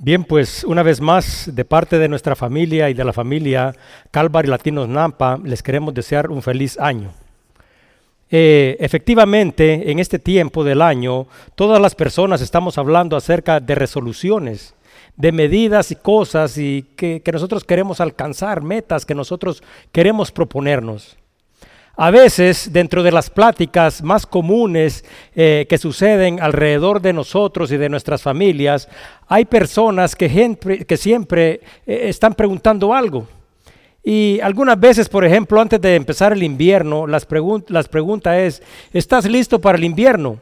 Bien, pues una vez más, de parte de nuestra familia y de la familia Calvary Latinos Nampa, les queremos desear un feliz año. Eh, efectivamente, en este tiempo del año, todas las personas estamos hablando acerca de resoluciones, de medidas y cosas y que nosotros queremos alcanzar, metas que nosotros queremos proponernos. A veces, dentro de las pláticas más comunes eh, que suceden alrededor de nosotros y de nuestras familias, hay personas que, siempre eh, están preguntando algo. Y algunas veces, por ejemplo, antes de empezar el invierno, las, las preguntas es, ¿estás listo para el invierno?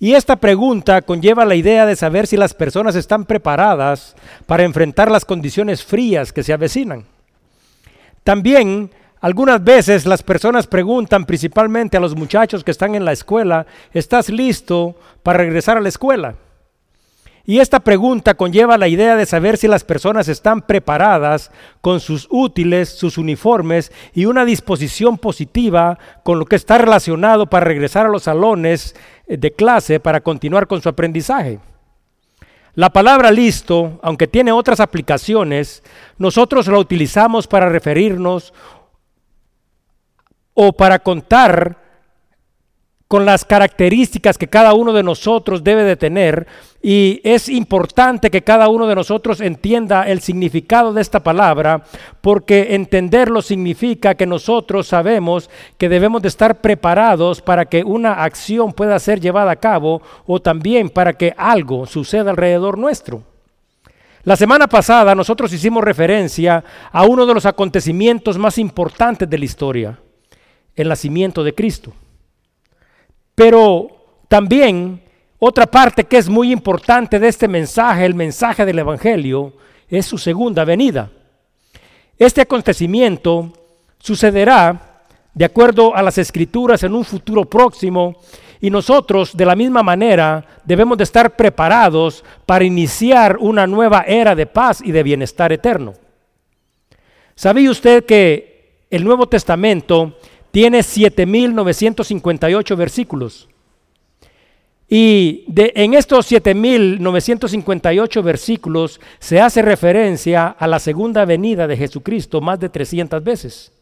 Y esta pregunta conlleva la idea de saber si las personas están preparadas para enfrentar las condiciones frías que se avecinan. También algunas veces las personas preguntan principalmente a los muchachos que están en la escuela, ¿estás listo para regresar a la escuela? Y esta pregunta conlleva la idea de saber si las personas están preparadas con sus útiles, sus uniformes y una disposición positiva con lo que está relacionado para regresar a los salones de clase para continuar con su aprendizaje. La palabra listo, aunque tiene otras aplicaciones, nosotros la utilizamos para referirnos o para contar con las características que cada uno de nosotros debe de tener y es importante que cada uno de nosotros entienda el significado de esta palabra porque entenderlo significa que nosotros sabemos que debemos de estar preparados para que una acción pueda ser llevada a cabo o también para que algo suceda alrededor nuestro. La semana pasada nosotros hicimos referencia a uno de los acontecimientos más importantes de la historia el nacimiento de Cristo. Pero también otra parte que es muy importante de este mensaje, el mensaje del Evangelio, es su segunda venida. Este acontecimiento sucederá de acuerdo a las escrituras en un futuro próximo y nosotros de la misma manera debemos de estar preparados para iniciar una nueva era de paz y de bienestar eterno. ¿Sabía usted que el Nuevo Testamento tiene 7.958 versículos. Y de, en estos 7.958 versículos se hace referencia a la segunda venida de Jesucristo más de 300 veces.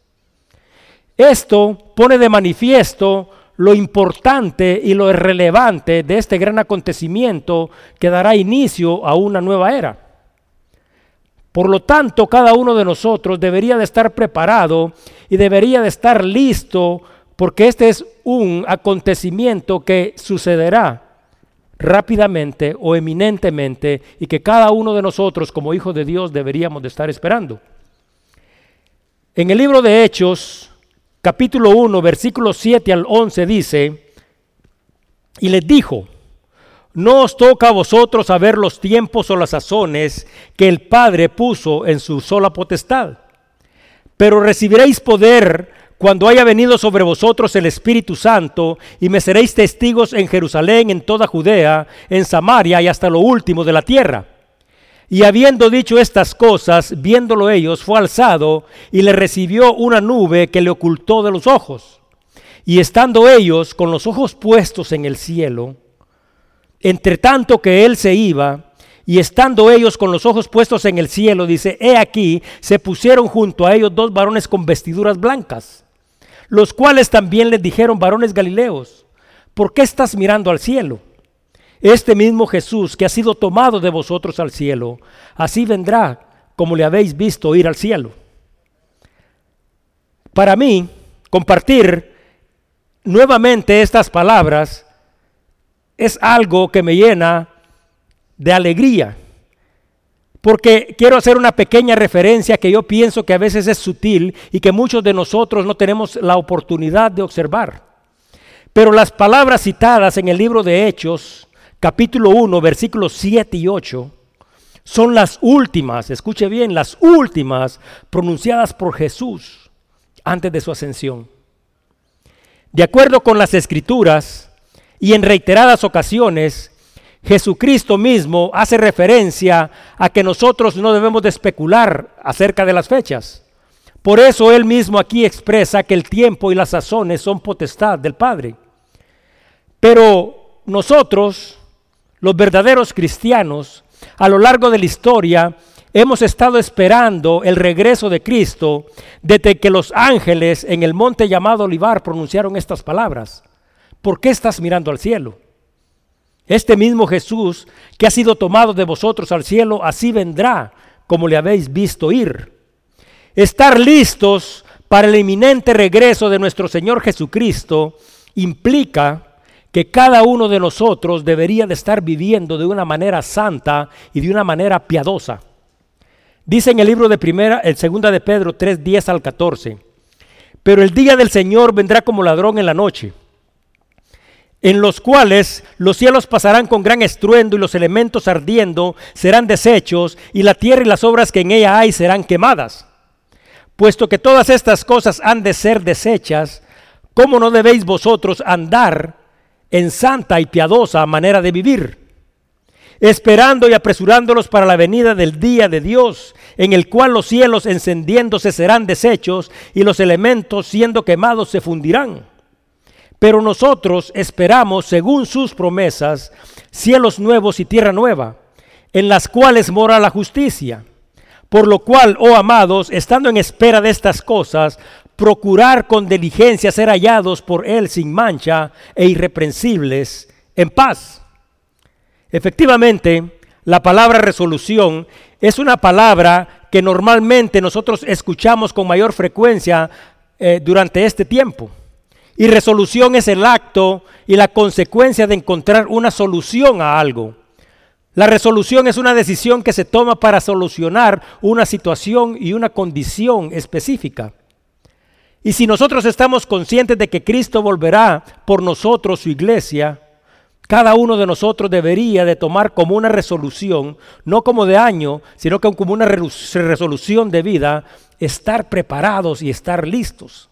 Esto pone de manifiesto lo importante y lo relevante de este gran acontecimiento que dará inicio a una nueva era. Por lo tanto, cada uno de nosotros debería de estar preparado y debería de estar listo porque este es un acontecimiento que sucederá rápidamente o eminentemente y que cada uno de nosotros como hijos de Dios deberíamos de estar esperando. En el libro de Hechos, capítulo 1, versículos 7 al 11 dice, y les dijo, no os toca a vosotros saber los tiempos o las sazones que el Padre puso en su sola potestad, pero recibiréis poder cuando haya venido sobre vosotros el Espíritu Santo, y me seréis testigos en Jerusalén, en toda Judea, en Samaria y hasta lo último de la tierra. Y habiendo dicho estas cosas, viéndolo ellos, fue alzado y le recibió una nube que le ocultó de los ojos. Y estando ellos con los ojos puestos en el cielo, entre tanto que él se iba, y estando ellos con los ojos puestos en el cielo, dice, he aquí, se pusieron junto a ellos dos varones con vestiduras blancas, los cuales también les dijeron, varones galileos, ¿por qué estás mirando al cielo? Este mismo Jesús que ha sido tomado de vosotros al cielo, así vendrá como le habéis visto ir al cielo. Para mí, compartir nuevamente estas palabras es algo que me llena de alegría. Porque quiero hacer una pequeña referencia que yo pienso que a veces es sutil y que muchos de nosotros no tenemos la oportunidad de observar. Pero las palabras citadas en el libro de Hechos, capítulo 1, versículos 7 y 8, son las últimas, escuche bien, las últimas pronunciadas por Jesús antes de su ascensión. De acuerdo con las escrituras, y en reiteradas ocasiones, Jesucristo mismo hace referencia a que nosotros no debemos de especular acerca de las fechas. Por eso él mismo aquí expresa que el tiempo y las sazones son potestad del Padre. Pero nosotros, los verdaderos cristianos, a lo largo de la historia hemos estado esperando el regreso de Cristo desde que los ángeles en el monte llamado Olivar pronunciaron estas palabras. ¿Por qué estás mirando al cielo? Este mismo Jesús que ha sido tomado de vosotros al cielo, así vendrá como le habéis visto ir. Estar listos para el inminente regreso de nuestro Señor Jesucristo implica que cada uno de nosotros debería de estar viviendo de una manera santa y de una manera piadosa. Dice en el libro de primera, el segunda de Pedro 3, 10 al 14. Pero el día del Señor vendrá como ladrón en la noche, en los cuales los cielos pasarán con gran estruendo y los elementos ardiendo serán deshechos y la tierra y las obras que en ella hay serán quemadas. Puesto que todas estas cosas han de ser deshechas, ¿cómo no debéis vosotros andar en santa y piadosa manera de vivir? esperando y apresurándolos para la venida del día de Dios, en el cual los cielos encendiéndose serán deshechos y los elementos siendo quemados se fundirán. Pero nosotros esperamos, según sus promesas, cielos nuevos y tierra nueva, en las cuales mora la justicia. Por lo cual, oh amados, estando en espera de estas cosas, procurar con diligencia ser hallados por Él sin mancha e irreprensibles en paz Efectivamente, la palabra resolución es una palabra que normalmente nosotros escuchamos con mayor frecuencia eh, durante este tiempo. Y resolución es el acto y la consecuencia de encontrar una solución a algo. La resolución es una decisión que se toma para solucionar una situación y una condición específica. Y si nosotros estamos conscientes de que Cristo volverá por nosotros, su iglesia, cada uno de nosotros debería de tomar como una resolución, no como de año, sino como una resolución de vida, estar preparados y estar listos.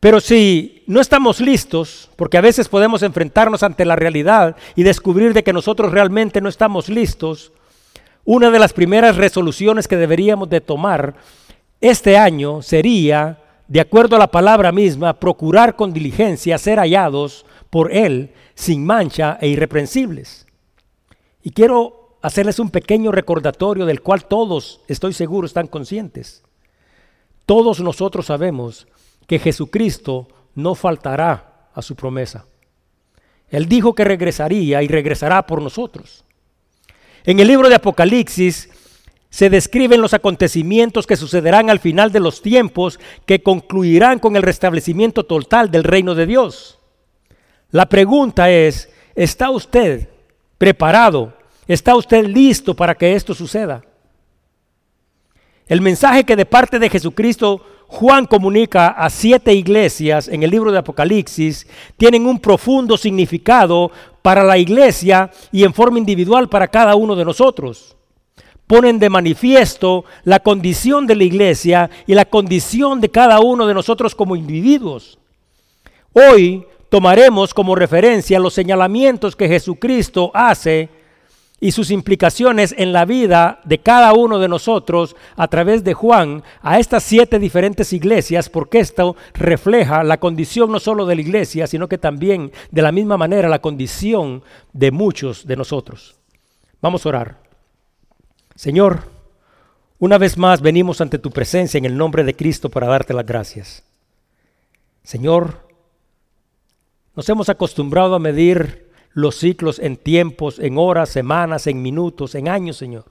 Pero si no estamos listos, porque a veces podemos enfrentarnos ante la realidad y descubrir de que nosotros realmente no estamos listos, una de las primeras resoluciones que deberíamos de tomar este año sería, de acuerdo a la palabra misma, procurar con diligencia ser hallados por Él sin mancha e irreprensibles. Y quiero hacerles un pequeño recordatorio del cual todos, estoy seguro, están conscientes. Todos nosotros sabemos que Jesucristo no faltará a su promesa. Él dijo que regresaría y regresará por nosotros. En el libro de Apocalipsis se describen los acontecimientos que sucederán al final de los tiempos que concluirán con el restablecimiento total del reino de Dios. La pregunta es, ¿está usted preparado? ¿Está usted listo para que esto suceda? El mensaje que de parte de Jesucristo Juan comunica a siete iglesias en el libro de Apocalipsis tienen un profundo significado para la iglesia y en forma individual para cada uno de nosotros. Ponen de manifiesto la condición de la iglesia y la condición de cada uno de nosotros como individuos. Hoy tomaremos como referencia los señalamientos que Jesucristo hace y sus implicaciones en la vida de cada uno de nosotros a través de Juan a estas siete diferentes iglesias, porque esto refleja la condición no solo de la iglesia, sino que también de la misma manera la condición de muchos de nosotros. Vamos a orar. Señor, una vez más venimos ante tu presencia en el nombre de Cristo para darte las gracias. Señor, nos hemos acostumbrado a medir los ciclos en tiempos, en horas, semanas, en minutos, en años, Señor.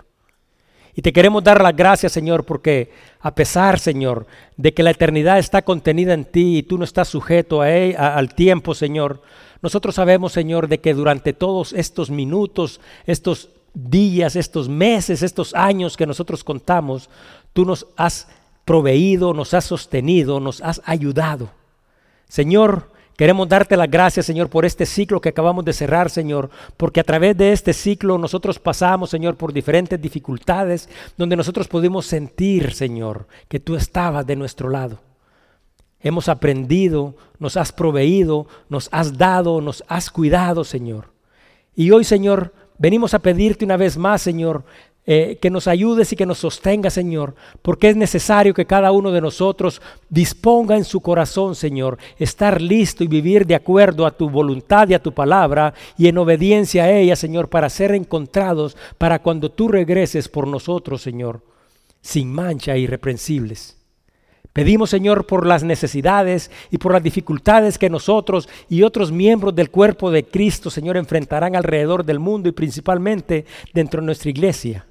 Y te queremos dar las gracias, Señor, porque a pesar, Señor, de que la eternidad está contenida en ti y tú no estás sujeto a, al tiempo, Señor, nosotros sabemos, Señor, de que durante todos estos minutos, estos días, estos meses, estos años que nosotros contamos, tú nos has proveído, nos has sostenido, nos has ayudado. Señor, Queremos darte las gracias, Señor, por este ciclo que acabamos de cerrar, Señor, porque a través de este ciclo nosotros pasamos, Señor, por diferentes dificultades, donde nosotros pudimos sentir, Señor, que tú estabas de nuestro lado. Hemos aprendido, nos has proveído, nos has dado, nos has cuidado, Señor. Y hoy, Señor, venimos a pedirte una vez más, Señor, eh, que nos ayudes y que nos sostenga, Señor, porque es necesario que cada uno de nosotros disponga en su corazón, Señor, estar listo y vivir de acuerdo a tu voluntad y a tu palabra y en obediencia a ella, Señor, para ser encontrados para cuando tú regreses por nosotros, Señor, sin mancha e irreprensibles. Pedimos, Señor, por las necesidades y por las dificultades que nosotros y otros miembros del cuerpo de Cristo, Señor, enfrentarán alrededor del mundo y principalmente dentro de nuestra iglesia.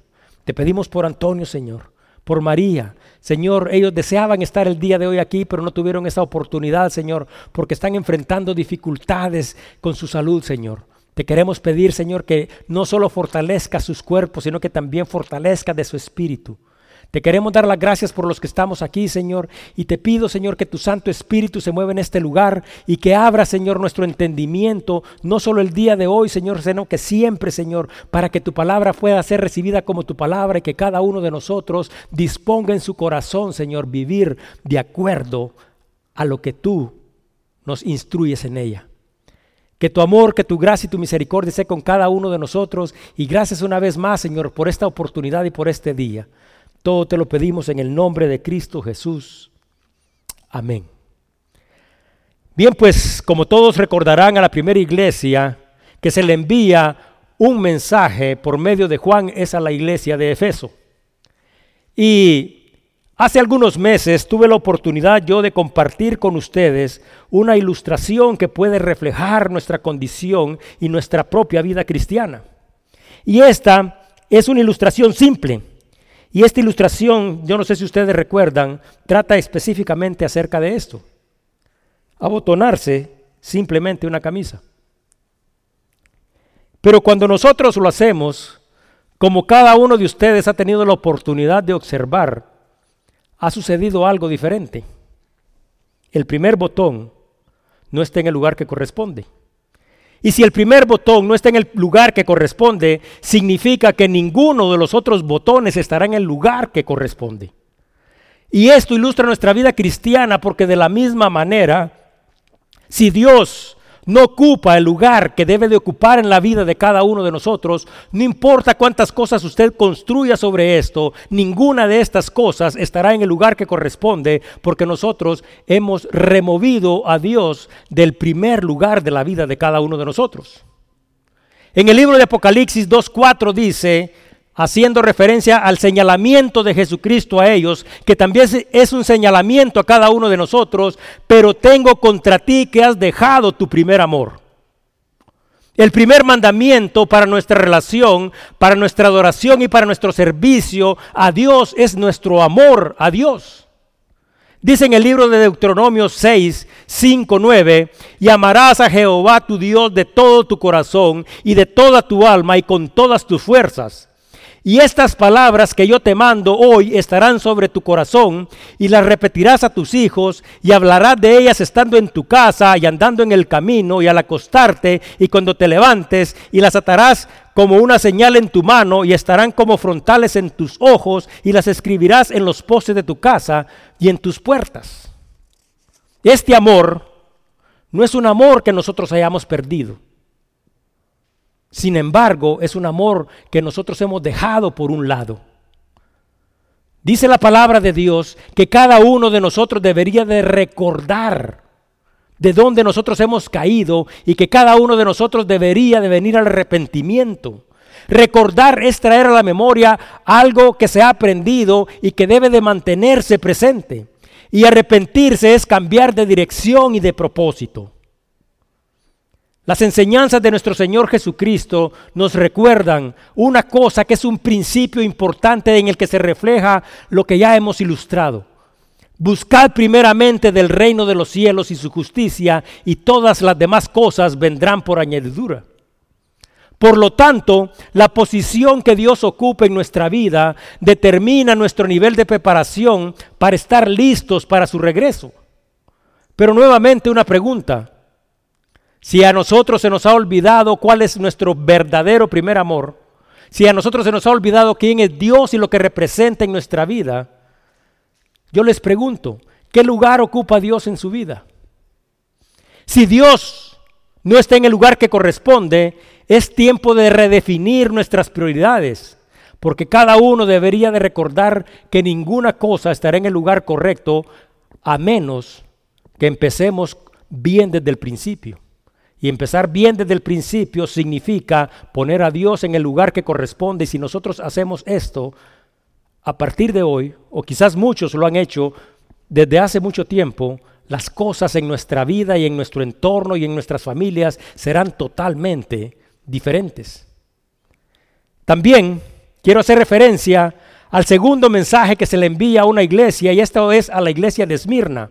Te pedimos por Antonio, Señor, por María. Señor, ellos deseaban estar el día de hoy aquí, pero no tuvieron esa oportunidad, Señor, porque están enfrentando dificultades con su salud, Señor. Te queremos pedir, Señor, que no solo fortalezca sus cuerpos, sino que también fortalezca de su espíritu. Te queremos dar las gracias por los que estamos aquí, Señor, y te pido, Señor, que tu Santo Espíritu se mueva en este lugar y que abra, Señor, nuestro entendimiento, no solo el día de hoy, Señor, sino que siempre, Señor, para que tu palabra pueda ser recibida como tu palabra y que cada uno de nosotros disponga en su corazón, Señor, vivir de acuerdo a lo que tú nos instruyes en ella. Que tu amor, que tu gracia y tu misericordia sea con cada uno de nosotros. Y gracias una vez más, Señor, por esta oportunidad y por este día. Todo te lo pedimos en el nombre de Cristo Jesús. Amén. Bien, pues como todos recordarán a la primera iglesia que se le envía un mensaje por medio de Juan es a la iglesia de Efeso. Y hace algunos meses tuve la oportunidad yo de compartir con ustedes una ilustración que puede reflejar nuestra condición y nuestra propia vida cristiana. Y esta es una ilustración simple y esta ilustración, yo no sé si ustedes recuerdan, trata específicamente acerca de esto. Abotonarse simplemente una camisa. Pero cuando nosotros lo hacemos, como cada uno de ustedes ha tenido la oportunidad de observar, ha sucedido algo diferente. El primer botón no está en el lugar que corresponde. Y si el primer botón no está en el lugar que corresponde, significa que ninguno de los otros botones estará en el lugar que corresponde. Y esto ilustra nuestra vida cristiana porque de la misma manera, si Dios no ocupa el lugar que debe de ocupar en la vida de cada uno de nosotros, no importa cuántas cosas usted construya sobre esto, ninguna de estas cosas estará en el lugar que corresponde porque nosotros hemos removido a Dios del primer lugar de la vida de cada uno de nosotros. En el libro de Apocalipsis 2.4 dice, haciendo referencia al señalamiento de Jesucristo a ellos, que también es un señalamiento a cada uno de nosotros, pero tengo contra ti que has dejado tu primer amor. El primer mandamiento para nuestra relación, para nuestra adoración y para nuestro servicio a Dios es nuestro amor a Dios. Dice en el libro de Deuteronomio 6, 5, 9, y amarás a Jehová tu Dios de todo tu corazón y de toda tu alma y con todas tus fuerzas. Y estas palabras que yo te mando hoy estarán sobre tu corazón y las repetirás a tus hijos y hablarás de ellas estando en tu casa y andando en el camino y al acostarte y cuando te levantes y las atarás como una señal en tu mano y estarán como frontales en tus ojos y las escribirás en los postes de tu casa y en tus puertas. Este amor no es un amor que nosotros hayamos perdido. Sin embargo, es un amor que nosotros hemos dejado por un lado. Dice la palabra de Dios que cada uno de nosotros debería de recordar de dónde nosotros hemos caído y que cada uno de nosotros debería de venir al arrepentimiento. Recordar es traer a la memoria algo que se ha aprendido y que debe de mantenerse presente. Y arrepentirse es cambiar de dirección y de propósito. Las enseñanzas de nuestro Señor Jesucristo nos recuerdan una cosa que es un principio importante en el que se refleja lo que ya hemos ilustrado. Buscad primeramente del reino de los cielos y su justicia y todas las demás cosas vendrán por añadidura. Por lo tanto, la posición que Dios ocupa en nuestra vida determina nuestro nivel de preparación para estar listos para su regreso. Pero nuevamente una pregunta. Si a nosotros se nos ha olvidado cuál es nuestro verdadero primer amor, si a nosotros se nos ha olvidado quién es Dios y lo que representa en nuestra vida, yo les pregunto, ¿qué lugar ocupa Dios en su vida? Si Dios no está en el lugar que corresponde, es tiempo de redefinir nuestras prioridades, Porque cada uno debería de recordar que ninguna cosa estará en el lugar correcto a menos que empecemos bien desde el principio. Y empezar bien desde el principio significa poner a Dios en el lugar que corresponde. Y si nosotros hacemos esto a partir de hoy, o quizás muchos lo han hecho desde hace mucho tiempo, las cosas en nuestra vida y en nuestro entorno y en nuestras familias serán totalmente diferentes. También quiero hacer referencia al segundo mensaje que se le envía a una iglesia y esto es a la iglesia de Esmirna.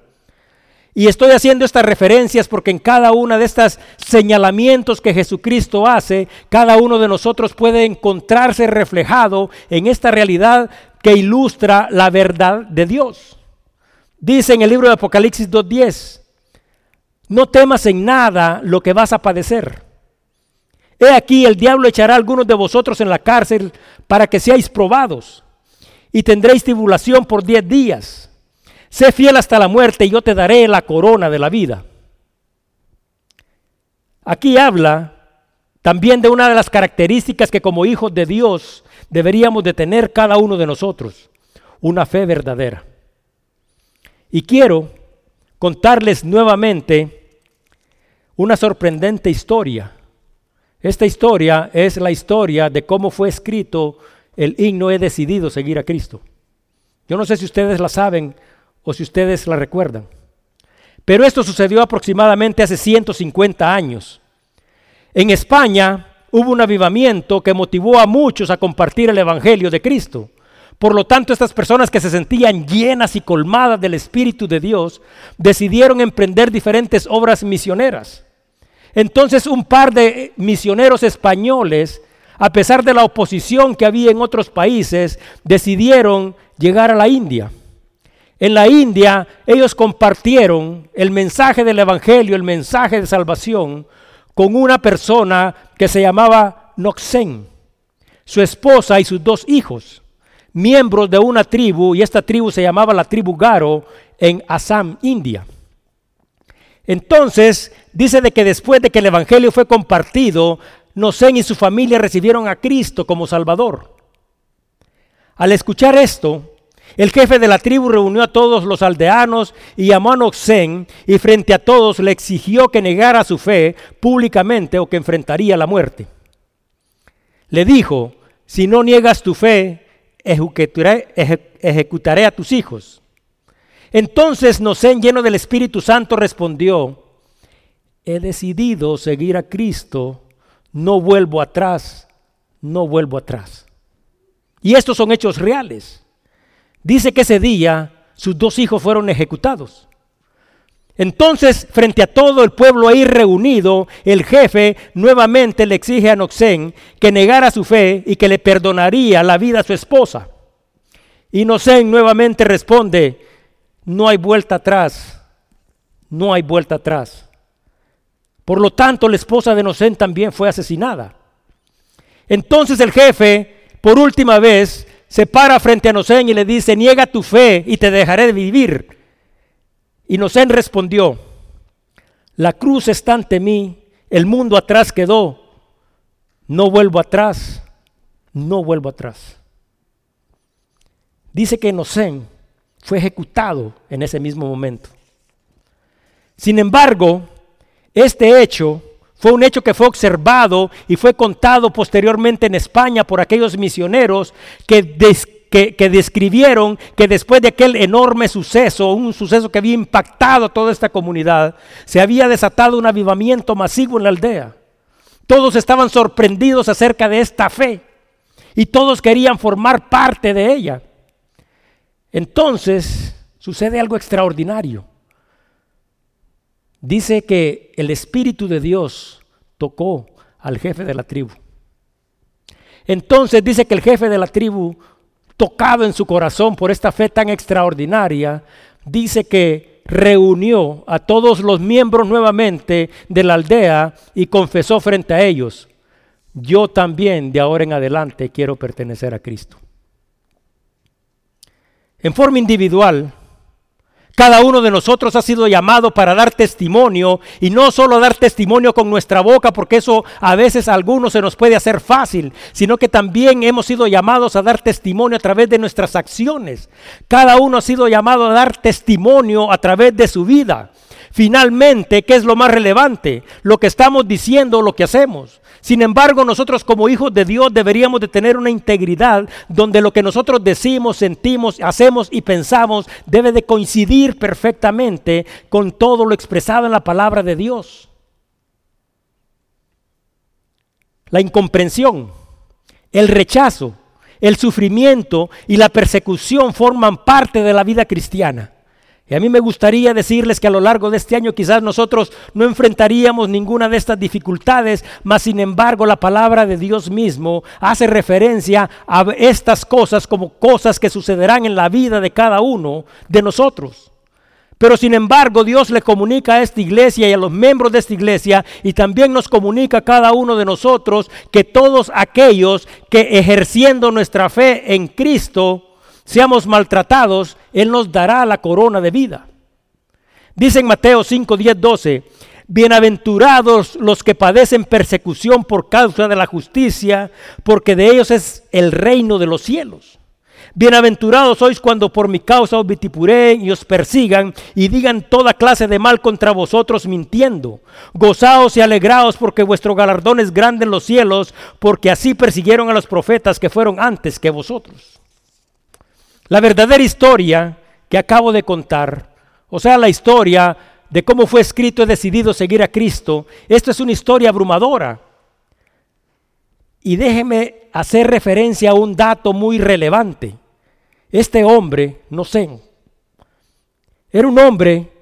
Y estoy haciendo estas referencias porque en cada una de estas señalamientos que Jesucristo hace, cada uno de nosotros puede encontrarse reflejado en esta realidad que ilustra la verdad de Dios. Dice en el libro de Apocalipsis 2.10, no temas en nada lo que vas a padecer. He aquí el diablo echará a algunos de vosotros en la cárcel para que seáis probados y tendréis tribulación por diez días. Sé fiel hasta la muerte y yo te daré la corona de la vida. Aquí habla también de una de las características que como hijos de Dios deberíamos de tener cada uno de nosotros, una fe verdadera. Y quiero contarles nuevamente una sorprendente historia. Esta historia es la historia de cómo fue escrito el himno He decidido seguir a Cristo. Yo no sé si ustedes la saben o si ustedes la recuerdan. Pero esto sucedió aproximadamente hace 150 años. En España hubo un avivamiento que motivó a muchos a compartir el Evangelio de Cristo. Por lo tanto, estas personas que se sentían llenas y colmadas del Espíritu de Dios decidieron emprender diferentes obras misioneras. Entonces un par de misioneros españoles, a pesar de la oposición que había en otros países, decidieron llegar a la India. En la India ellos compartieron el mensaje del Evangelio, el mensaje de salvación, con una persona que se llamaba Noxen, su esposa y sus dos hijos, miembros de una tribu, y esta tribu se llamaba la tribu Garo en Assam, India. Entonces, dice de que después de que el Evangelio fue compartido, Noxen y su familia recibieron a Cristo como Salvador. Al escuchar esto, el jefe de la tribu reunió a todos los aldeanos y llamó a Noxen y frente a todos le exigió que negara su fe públicamente o que enfrentaría la muerte. Le dijo, si no niegas tu fe, ejecutaré, a tus hijos. Entonces Noxen, lleno del Espíritu Santo, respondió, he decidido seguir a Cristo, no vuelvo atrás, no vuelvo atrás. Y estos son hechos reales. Dice que ese día sus dos hijos fueron ejecutados. Entonces, frente a todo el pueblo ahí reunido, el jefe nuevamente le exige a Noxen que negara su fe y que le perdonaría la vida a su esposa. Y Noxen nuevamente responde, no hay vuelta atrás, no hay vuelta atrás. Por lo tanto, la esposa de Noxen también fue asesinada. Entonces el jefe, por última vez, se para frente a Nosén y le dice, niega tu fe y te dejaré de vivir. Y Nosén respondió, la cruz está ante mí, el mundo atrás quedó, no vuelvo atrás, no vuelvo atrás. Dice que Nosén fue ejecutado en ese mismo momento. Sin embargo, este hecho fue un hecho que fue observado y fue contado posteriormente en España por aquellos misioneros que, que, describieron que después de aquel enorme suceso, un suceso que había impactado a toda esta comunidad, se había desatado un avivamiento masivo en la aldea. Todos estaban sorprendidos acerca de esta fe y todos querían formar parte de ella. Entonces sucede algo extraordinario dice que el Espíritu de Dios tocó al jefe de la tribu. Entonces dice que el jefe de la tribu, tocado en su corazón por esta fe tan extraordinaria, dice que reunió a todos los miembros nuevamente de la aldea y confesó frente a ellos, yo también de ahora en adelante quiero pertenecer a Cristo. En forma individual, Cada uno de nosotros ha sido llamado para dar testimonio y no solo dar testimonio con nuestra boca, porque eso a veces a algunos se nos puede hacer fácil, sino que también hemos sido llamados a dar testimonio a través de nuestras acciones. Cada uno ha sido llamado a dar testimonio a través de su vida. Finalmente, ¿qué es lo más relevante? Lo que estamos diciendo lo que hacemos. Sin embargo, nosotros como hijos de Dios deberíamos de tener una integridad donde lo que nosotros decimos, sentimos, hacemos y pensamos debe de coincidir perfectamente con todo lo expresado en la palabra de Dios. La incomprensión, el rechazo, el sufrimiento y la persecución forman parte de la vida cristiana. Y a mí me gustaría decirles que a lo largo de este año quizás nosotros no enfrentaríamos ninguna de estas dificultades, mas sin embargo la palabra de Dios mismo hace referencia a estas cosas como cosas que sucederán en la vida de cada uno de nosotros. Pero sin embargo Dios le comunica a esta iglesia y a los miembros de esta iglesia y también nos comunica a cada uno de nosotros que todos aquellos que ejerciendo nuestra fe en Cristo, seamos maltratados, Él nos dará la corona de vida. Dice en Mateo 5, 10, 12, bienaventurados los que padecen persecución por causa de la justicia, porque de ellos es el reino de los cielos. Bienaventurados sois cuando por mi causa os vitipuren y os persigan y digan toda clase de mal contra vosotros mintiendo. Gozaos y alegraos porque vuestro galardón es grande en los cielos, porque así persiguieron a los profetas que fueron antes que vosotros. La verdadera historia que acabo de contar, o sea, la historia de cómo fue escrito he decidido seguir a Cristo, esto es una historia abrumadora. Y déjeme hacer referencia a un dato muy relevante. Este hombre, no sé, era un hombre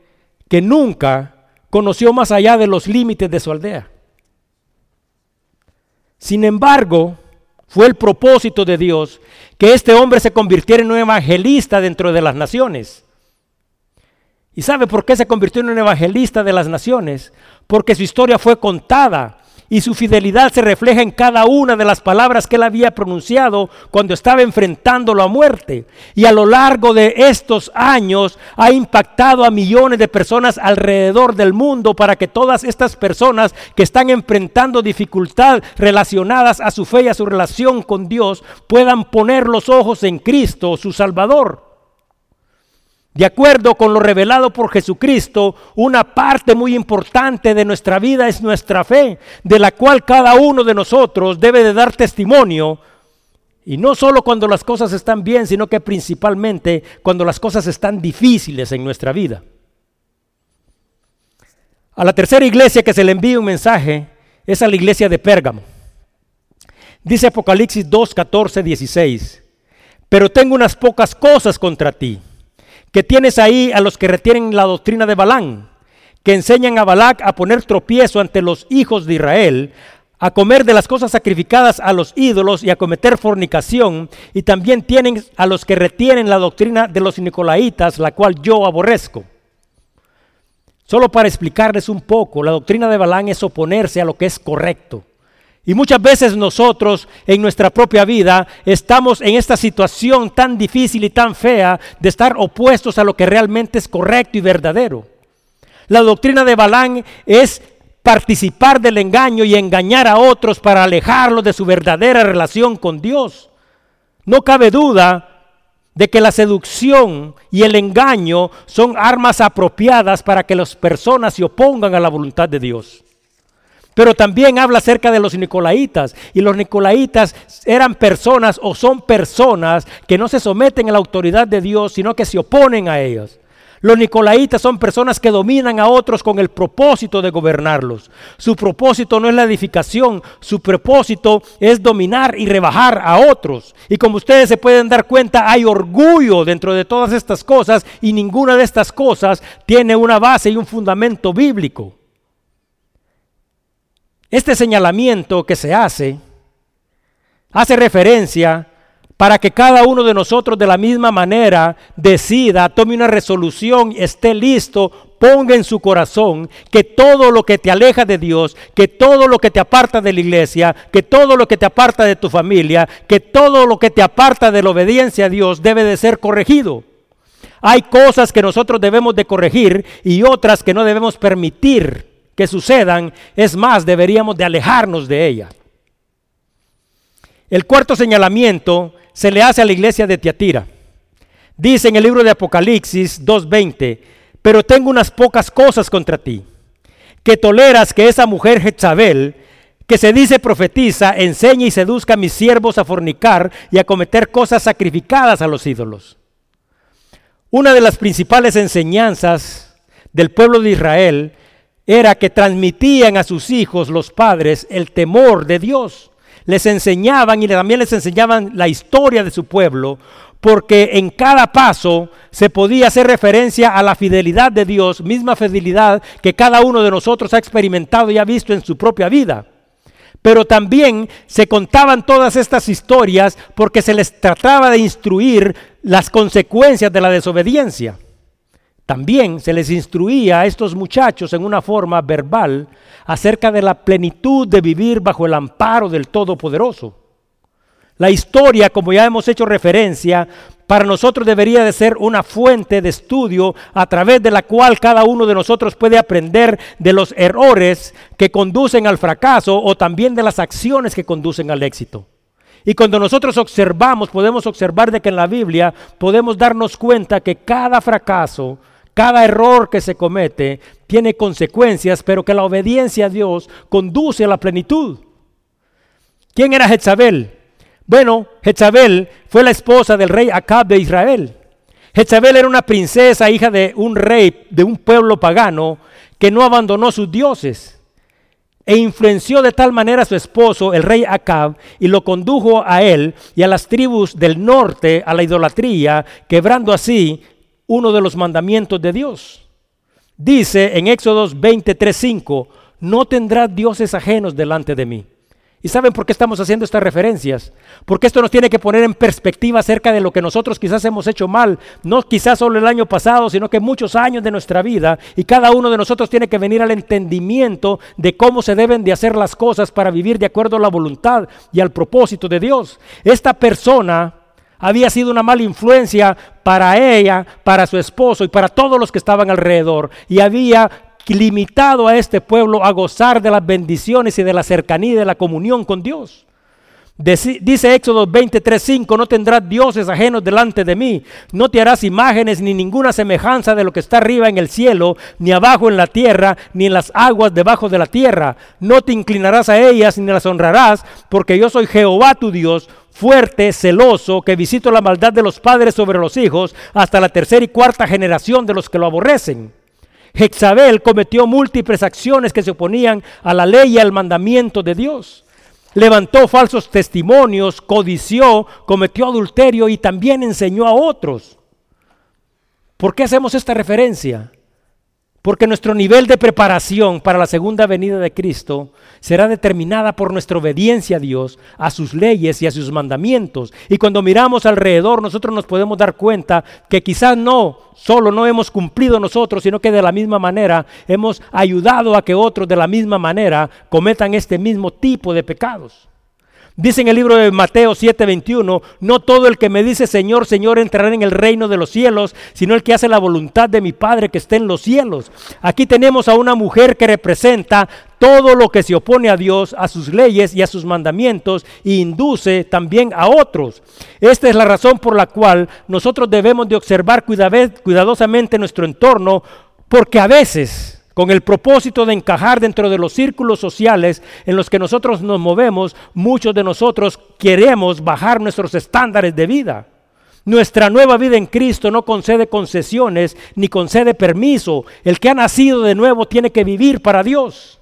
que nunca conoció más allá de los límites de su aldea. Sin embargo, fue el propósito de Dios que este hombre se convirtiera en un evangelista dentro de las naciones. ¿Y sabe por qué se convirtió en un evangelista de las naciones? Porque su historia fue contada y su fidelidad se refleja en cada una de las palabras que él había pronunciado cuando estaba enfrentando la muerte. Y a lo largo de estos años ha impactado a millones de personas alrededor del mundo para que todas estas personas que están enfrentando dificultad relacionadas a su fe y a su relación con Dios puedan poner los ojos en Cristo, su Salvador. De acuerdo con lo revelado por Jesucristo, una parte muy importante de nuestra vida es nuestra fe, de la cual cada uno de nosotros debe de dar testimonio. Y no solo cuando las cosas están bien, sino que principalmente cuando las cosas están difíciles en nuestra vida. A la tercera iglesia que se le envía un mensaje es a la iglesia de Pérgamo. Dice Apocalipsis 2, 14, 16. Pero tengo unas pocas cosas contra ti que tienes ahí a los que retienen la doctrina de Balán, que enseñan a Balac a poner tropiezo ante los hijos de Israel, a comer de las cosas sacrificadas a los ídolos y a cometer fornicación, y también tienen a los que retienen la doctrina de los nicolaitas, la cual yo aborrezco. Solo para explicarles un poco, la doctrina de Balán es oponerse a lo que es correcto. Y muchas veces nosotros en nuestra propia vida estamos en esta situación tan difícil y tan fea de estar opuestos a lo que realmente es correcto y verdadero. La doctrina de Balán es participar del engaño y engañar a otros para alejarlos de su verdadera relación con Dios. No cabe duda de que la seducción y el engaño son armas apropiadas para que las personas se opongan a la voluntad de Dios. Pero también habla acerca de los nicolaitas. Y los nicolaitas eran personas o son personas que no se someten a la autoridad de Dios, sino que se oponen a ellos. Los nicolaitas son personas que dominan a otros con el propósito de gobernarlos. Su propósito no es la edificación, su propósito es dominar y rebajar a otros. Y como ustedes se pueden dar cuenta, hay orgullo dentro de todas estas cosas y ninguna de estas cosas tiene una base y un fundamento bíblico. Este señalamiento que se hace hace referencia para que cada uno de nosotros de la misma manera decida, tome una resolución, esté listo, ponga en su corazón que todo lo que te aleja de Dios, que todo lo que te aparta de la iglesia, que todo lo que te aparta de tu familia, que todo lo que te aparta de la obediencia a Dios debe de ser corregido. Hay cosas que nosotros debemos de corregir y otras que no debemos permitir que sucedan. Es más, deberíamos de alejarnos de ellas. El cuarto señalamiento se le hace a la iglesia de Tiatira. Dice en el libro de Apocalipsis 2.20, pero tengo unas pocas cosas contra ti, que toleras que esa mujer Jezabel, que se dice profetiza, enseñe y seduzca a mis siervos a fornicar y a cometer cosas sacrificadas a los ídolos. Una de las principales enseñanzas del pueblo de Israel era que transmitían a sus hijos, los padres, el temor de Dios. Les enseñaban y también les enseñaban la historia de su pueblo, porque en cada paso se podía hacer referencia a la fidelidad de Dios, misma fidelidad que cada uno de nosotros ha experimentado y ha visto en su propia vida. Pero también se contaban todas estas historias porque se les trataba de instruir las consecuencias de la desobediencia. También se les instruía a estos muchachos en una forma verbal acerca de la plenitud de vivir bajo el amparo del Todopoderoso. La historia, como ya hemos hecho referencia, para nosotros debería de ser una fuente de estudio a través de la cual cada uno de nosotros puede aprender de los errores que conducen al fracaso o también de las acciones que conducen al éxito. Y cuando nosotros observamos, podemos observar de que en la Biblia podemos darnos cuenta que cada fracaso, cada error que se comete tiene consecuencias, pero que la obediencia a Dios conduce a la plenitud. ¿Quién era Jezabel? Bueno, Jezabel fue la esposa del rey Acab de Israel. Jezabel era una princesa, hija de un rey de un pueblo pagano que no abandonó sus dioses e influenció de tal manera a su esposo, el rey Acab, y lo condujo a él y a las tribus del norte a la idolatría, quebrando así uno de los mandamientos de Dios. Dice en Éxodos 23:5, no tendrás dioses ajenos delante de mí. ¿Y saben por qué estamos haciendo estas referencias? Porque esto nos tiene que poner en perspectiva acerca de lo que nosotros quizás hemos hecho mal, no quizás solo el año pasado, sino que muchos años de nuestra vida, y cada uno de nosotros tiene que venir al entendimiento de cómo se deben de hacer las cosas para vivir de acuerdo a la voluntad y al propósito de Dios. Esta persona había sido una mala influencia para ella, para su esposo y para todos los que estaban alrededor, y había limitado a este pueblo a gozar de las bendiciones y de la cercanía y de la comunión con Dios. Dice Éxodo 23:5, no tendrás dioses ajenos delante de mí, no te harás imágenes ni ninguna semejanza de lo que está arriba en el cielo, ni abajo en la tierra, ni en las aguas debajo de la tierra. No te inclinarás a ellas ni las honrarás, porque yo soy Jehová tu Dios, fuerte, celoso, que visito la maldad de los padres sobre los hijos, hasta la tercera y cuarta generación de los que lo aborrecen. Jezabel cometió múltiples acciones que se oponían a la ley y al mandamiento de Dios. Levantó falsos testimonios, codició, cometió adulterio y también enseñó a otros. ¿Por qué hacemos esta referencia? Porque nuestro nivel de preparación para la segunda venida de Cristo será determinada por nuestra obediencia a Dios, a sus leyes y a sus mandamientos. Y cuando miramos alrededor, nosotros nos podemos dar cuenta que quizás no solo no hemos cumplido nosotros, sino que de la misma manera hemos ayudado a que otros de la misma manera cometan este mismo tipo de pecados. Dice en el libro de Mateo 7:21, no todo el que me dice Señor, Señor entrará en el reino de los cielos, sino el que hace la voluntad de mi Padre que está en los cielos. Aquí tenemos a una mujer que representa todo lo que se opone a Dios, a sus leyes y a sus mandamientos, e induce también a otros. Esta es la razón por la cual nosotros debemos de observar cuidadosamente nuestro entorno, porque a veces con el propósito de encajar dentro de los círculos sociales en los que nosotros nos movemos, muchos de nosotros queremos bajar nuestros estándares de vida. Nuestra nueva vida en Cristo no concede concesiones ni concede permiso. El que ha nacido de nuevo tiene que vivir para Dios.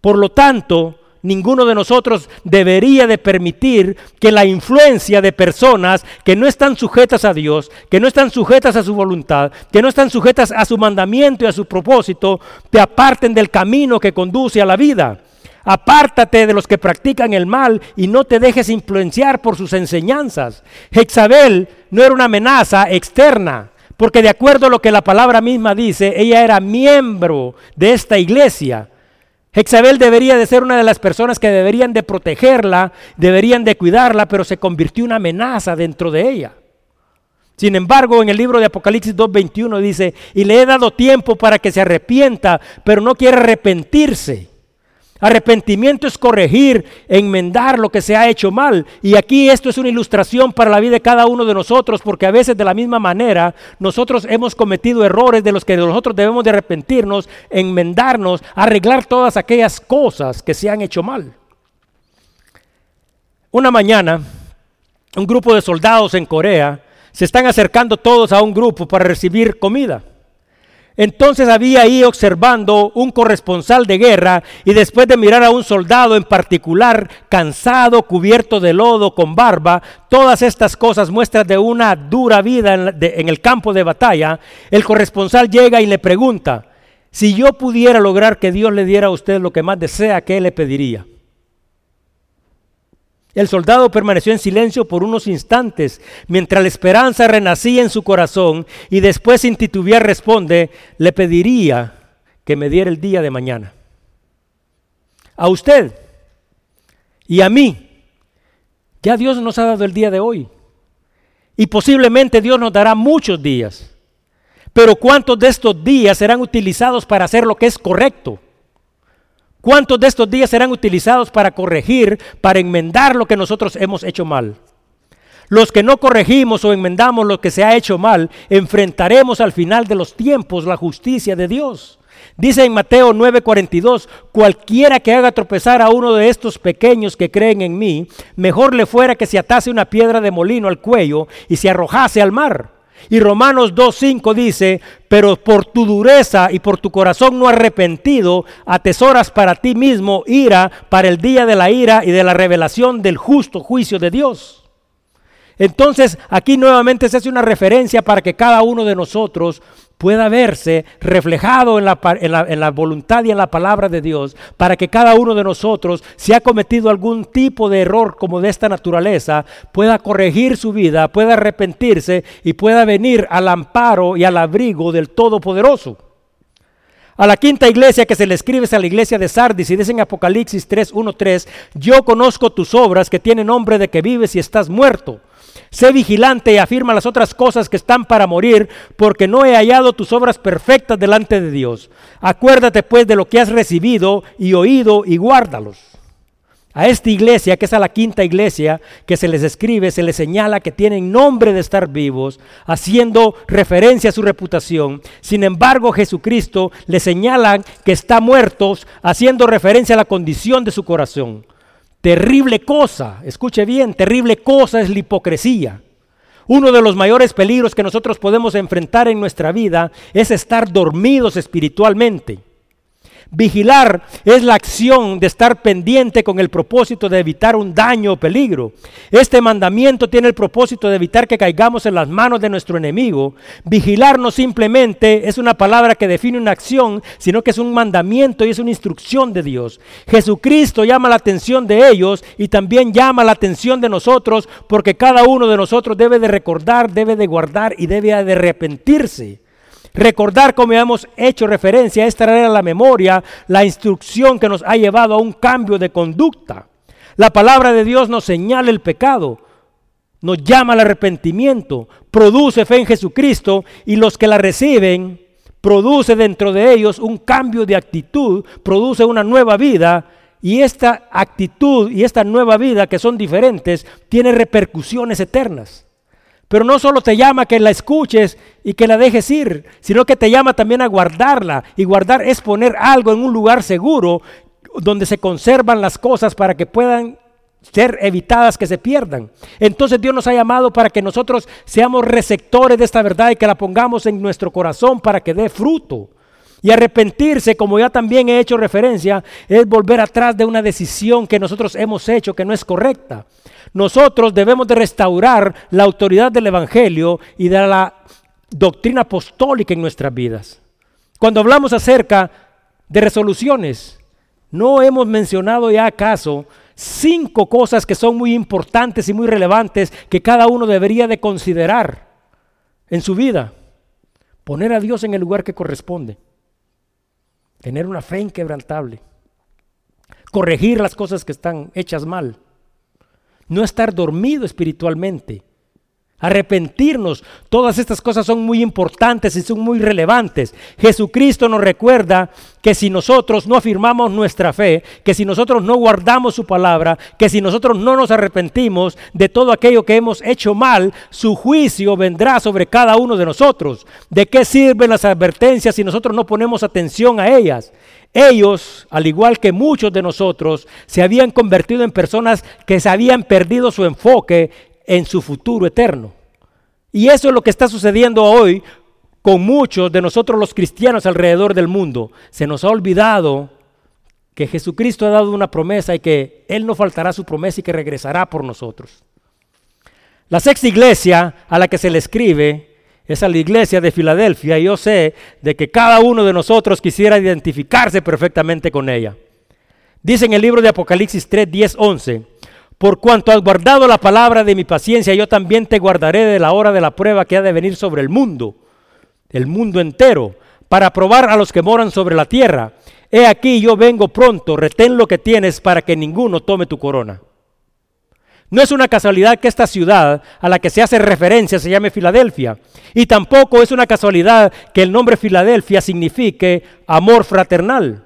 Por lo tanto, ninguno de nosotros debería de permitir que la influencia de personas que no están sujetas a Dios, que no están sujetas a su voluntad, que no están sujetas a su mandamiento y a su propósito, te aparten del camino que conduce a la vida. Apártate de los que practican el mal y no te dejes influenciar por sus enseñanzas. Jezabel no era una amenaza externa, porque de acuerdo a lo que la palabra misma dice, ella era miembro de esta iglesia. Jezabel debería de ser una de las personas que deberían de protegerla, deberían de cuidarla, pero se convirtió en una amenaza dentro de ella. Sin embargo, en el libro de Apocalipsis 2.21 dice, y le he dado tiempo para que se arrepienta, pero no quiere arrepentirse. Arrepentimiento es corregir, enmendar lo que se ha hecho mal. Y aquí esto es una ilustración para la vida de cada uno de nosotros, porque a veces de la misma manera nosotros hemos cometido errores de los que nosotros debemos de arrepentirnos, enmendarnos, arreglar todas aquellas cosas que se han hecho mal. Una mañana, un grupo de soldados en Corea se están acercando todos a un grupo para recibir comida. Entonces había ahí observando un corresponsal de guerra y después de mirar a un soldado en particular, cansado, cubierto de lodo, con barba, todas estas cosas muestras de una dura vida en, el campo de batalla, el corresponsal llega y le pregunta, si yo pudiera lograr que Dios le diera a usted lo que más desea, ¿qué le pediría? El soldado permaneció en silencio por unos instantes, mientras la esperanza renacía en su corazón y después sin titubear responde, le pediría que me diera el día de mañana. A usted y a mí, ya Dios nos ha dado el día de hoy. Y posiblemente Dios nos dará muchos días. Pero ¿cuántos de estos días serán utilizados para hacer lo que es correcto? ¿Cuántos de estos días serán utilizados para corregir, para enmendar lo que nosotros hemos hecho mal? Los que no corregimos o enmendamos lo que se ha hecho mal, enfrentaremos al final de los tiempos la justicia de Dios. Dice en Mateo 9:42, cualquiera que haga tropezar a uno de estos pequeños que creen en mí, mejor le fuera que se atase una piedra de molino al cuello y se arrojase al mar. Y Romanos 2.5 dice, pero por tu dureza y por tu corazón no arrepentido, atesoras para ti mismo ira para el día de la ira y de la revelación del justo juicio de Dios. Entonces aquí nuevamente se hace una referencia para que cada uno de nosotros pueda verse reflejado en la, voluntad y en la palabra de Dios, para que cada uno de nosotros, si ha cometido algún tipo de error como de esta naturaleza, pueda corregir su vida, pueda arrepentirse y pueda venir al amparo y al abrigo del Todopoderoso. A la quinta iglesia que se le escribe es a la iglesia de Sardis y dice en Apocalipsis 3, 3, yo conozco tus obras que tienen nombre de que vives y estás muerto Sé vigilante y afirma las otras cosas que están para morir, porque no he hallado tus obras perfectas delante de Dios. Acuérdate pues de lo que has recibido y oído y guárdalos. A esta iglesia, que es a la quinta iglesia que se les escribe, se les señala que tienen nombre de estar vivos, haciendo referencia a su reputación. Sin embargo, Jesucristo les señala que está muertos, haciendo referencia a la condición de su corazón. Terrible cosa, escuche bien, terrible cosa es la hipocresía. Uno de los mayores peligros que nosotros podemos enfrentar en nuestra vida es estar dormidos espiritualmente. Vigilar es la acción de estar pendiente con el propósito de evitar un daño o peligro. Este mandamiento tiene el propósito de evitar que caigamos en las manos de nuestro enemigo. Vigilar no simplemente es una palabra que define una acción, sino que es un mandamiento y es una instrucción de Dios. Jesucristo llama la atención de ellos y también llama la atención de nosotros porque cada uno de nosotros debe de recordar, debe de guardar y debe de arrepentirse. Recordar, como hemos hecho referencia, es traer a la memoria la instrucción que nos ha llevado a un cambio de conducta. La palabra de Dios nos señala el pecado, nos llama al arrepentimiento, produce fe en Jesucristo y los que la reciben, produce dentro de ellos un cambio de actitud, produce una nueva vida y esta actitud y esta nueva vida que son diferentes tiene repercusiones eternas. Pero no solo te llama que la escuches y que la dejes ir, sino que te llama también a guardarla. Y guardar es poner algo en un lugar seguro donde se conservan las cosas para que puedan ser evitadas que se pierdan. Entonces Dios nos ha llamado para que nosotros seamos receptores de esta verdad y que la pongamos en nuestro corazón para que dé fruto. Y arrepentirse, como ya también he hecho referencia, es volver atrás de una decisión que nosotros hemos hecho que no es correcta. Nosotros debemos de restaurar la autoridad del Evangelio y de la doctrina apostólica en nuestras vidas. Cuando hablamos acerca de resoluciones, no hemos mencionado ya acaso cinco cosas que son muy importantes y muy relevantes que cada uno debería de considerar en su vida. Poner a Dios en el lugar que corresponde. Tener una fe inquebrantable. Corregir las cosas que están hechas mal no estar dormido espiritualmente, arrepentirnos. Todas estas cosas son muy importantes y son muy relevantes. Jesucristo nos recuerda que si nosotros no afirmamos nuestra fe, que si nosotros no guardamos su palabra, que si nosotros no nos arrepentimos de todo aquello que hemos hecho mal, su juicio vendrá sobre cada uno de nosotros. ¿De qué sirven las advertencias si nosotros no ponemos atención a ellas? Ellos, al igual que muchos de nosotros, se habían convertido en personas que se habían perdido su enfoque en su futuro eterno. Y eso es lo que está sucediendo hoy con muchos de nosotros los cristianos alrededor del mundo. Se nos ha olvidado que Jesucristo ha dado una promesa y que Él no faltará su promesa y que regresará por nosotros. La sexta iglesia a la que se le escribe es a la iglesia de Filadelfia y yo sé de que cada uno de nosotros quisiera identificarse perfectamente con ella. Dice en el libro de Apocalipsis 3, 10, 11, por cuanto has guardado la palabra de mi paciencia, yo también te guardaré de la hora de la prueba que ha de venir sobre el mundo, el mundo entero, para probar a los que moran sobre la tierra. He aquí yo vengo pronto, retén lo que tienes para que ninguno tome tu corona. No es una casualidad que esta ciudad a la que se hace referencia se llame Filadelfia. Y tampoco es una casualidad que el nombre Filadelfia signifique amor fraternal.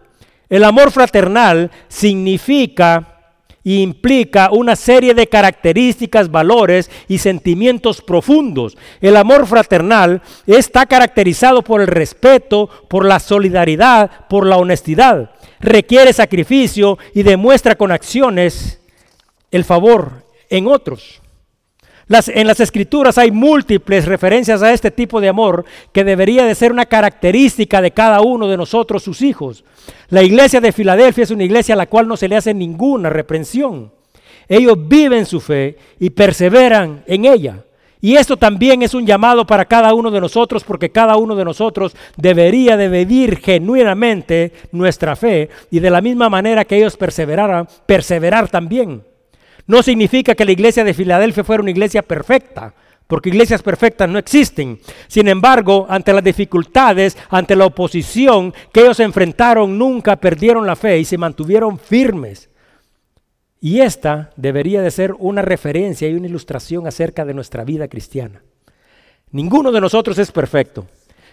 El amor fraternal significa implica una serie de características, valores y sentimientos profundos. El amor fraternal está caracterizado por el respeto, por la solidaridad, por la honestidad. Requiere sacrificio y demuestra con acciones el favor en otros en las escrituras hay múltiples referencias a este tipo de amor que debería de ser una característica de cada uno de nosotros, sus hijos. La iglesia de Filadelfia es una iglesia a la cual no se le hace ninguna reprensión. Ellos viven su fe y perseveran en ella. Y esto también es un llamado para cada uno de nosotros porque cada uno de nosotros debería de vivir genuinamente nuestra fe y de la misma manera que ellos perseveraran, perseverar también. No significa que la iglesia de Filadelfia fuera una iglesia perfecta, porque iglesias perfectas no existen. Sin embargo, ante las dificultades, ante la oposición que ellos enfrentaron, nunca perdieron la fe y se mantuvieron firmes. Y esta debería de ser una referencia y una ilustración acerca de nuestra vida cristiana. Ninguno de nosotros es perfecto.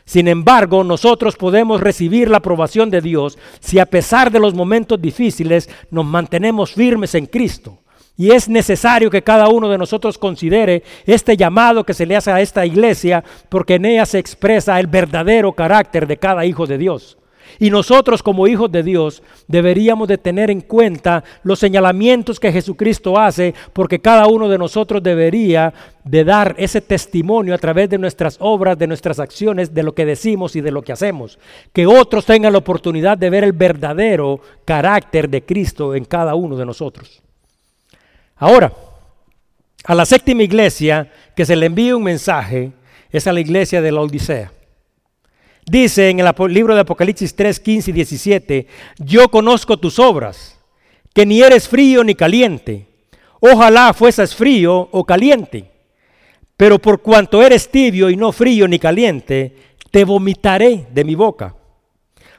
Sin embargo, nosotros podemos recibir la aprobación de Dios si a pesar de los momentos difíciles nos mantenemos firmes en Cristo. Y es necesario que cada uno de nosotros considere este llamado que se le hace a esta iglesia, porque en ella se expresa el verdadero carácter de cada hijo de Dios. Y nosotros como hijos de Dios deberíamos de tener en cuenta los señalamientos que Jesucristo hace, porque cada uno de nosotros debería de dar ese testimonio a través de nuestras obras, de nuestras acciones, de lo que decimos y de lo que hacemos. Que otros tengan la oportunidad de ver el verdadero carácter de Cristo en cada uno de nosotros. Ahora, a la séptima iglesia que se le envía un mensaje es a la iglesia de la Odisea. Dice en el libro de Apocalipsis 3, 15 y 17, yo conozco tus obras, que ni eres frío ni caliente. Ojalá fueses frío o caliente. Pero por cuanto eres tibio y no frío ni caliente, te vomitaré de mi boca.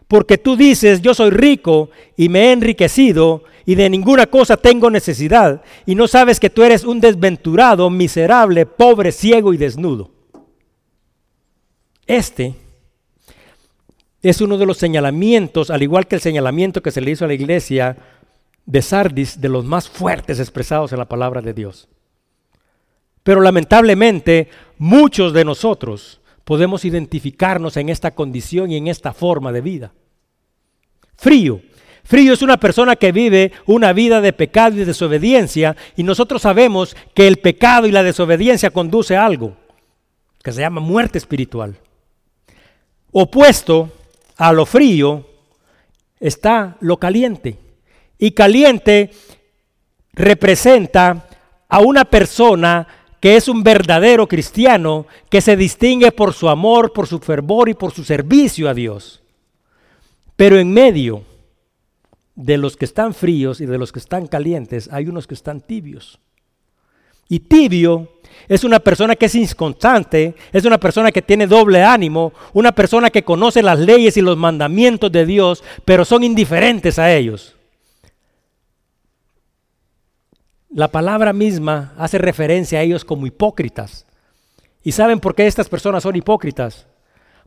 Porque tú dices, yo soy rico y me he enriquecido y de ninguna cosa tengo necesidad, y no sabes que tú eres un desventurado, miserable, pobre, ciego y desnudo. Este es uno de los señalamientos, al igual que el señalamiento que se le hizo a la iglesia de Sardis, de los más fuertes expresados en la palabra de Dios. Pero lamentablemente muchos de nosotros podemos identificarnos en esta condición y en esta forma de vida. Frío, Frío es una persona que vive una vida de pecado y de desobediencia y nosotros sabemos que el pecado y la desobediencia conduce a algo que se llama muerte espiritual. Opuesto a lo frío está lo caliente. Y caliente representa a una persona que es un verdadero cristiano que se distingue por su amor, por su fervor y por su servicio a Dios. Pero en medio de los que están fríos y de los que están calientes, hay unos que están tibios. Y tibio es una persona que es inconstante, es una persona que tiene doble ánimo, una persona que conoce las leyes y los mandamientos de Dios, pero son indiferentes a ellos. La palabra misma hace referencia a ellos como hipócritas. ¿Y saben por qué estas personas son hipócritas?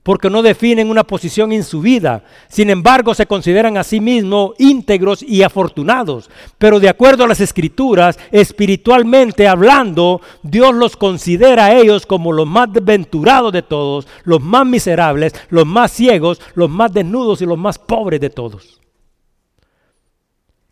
porque no definen una posición en su vida. Sin embargo, se consideran a sí mismos íntegros y afortunados. Pero de acuerdo a las escrituras, espiritualmente hablando, Dios los considera a ellos como los más desventurados de todos, los más miserables, los más ciegos, los más desnudos y los más pobres de todos.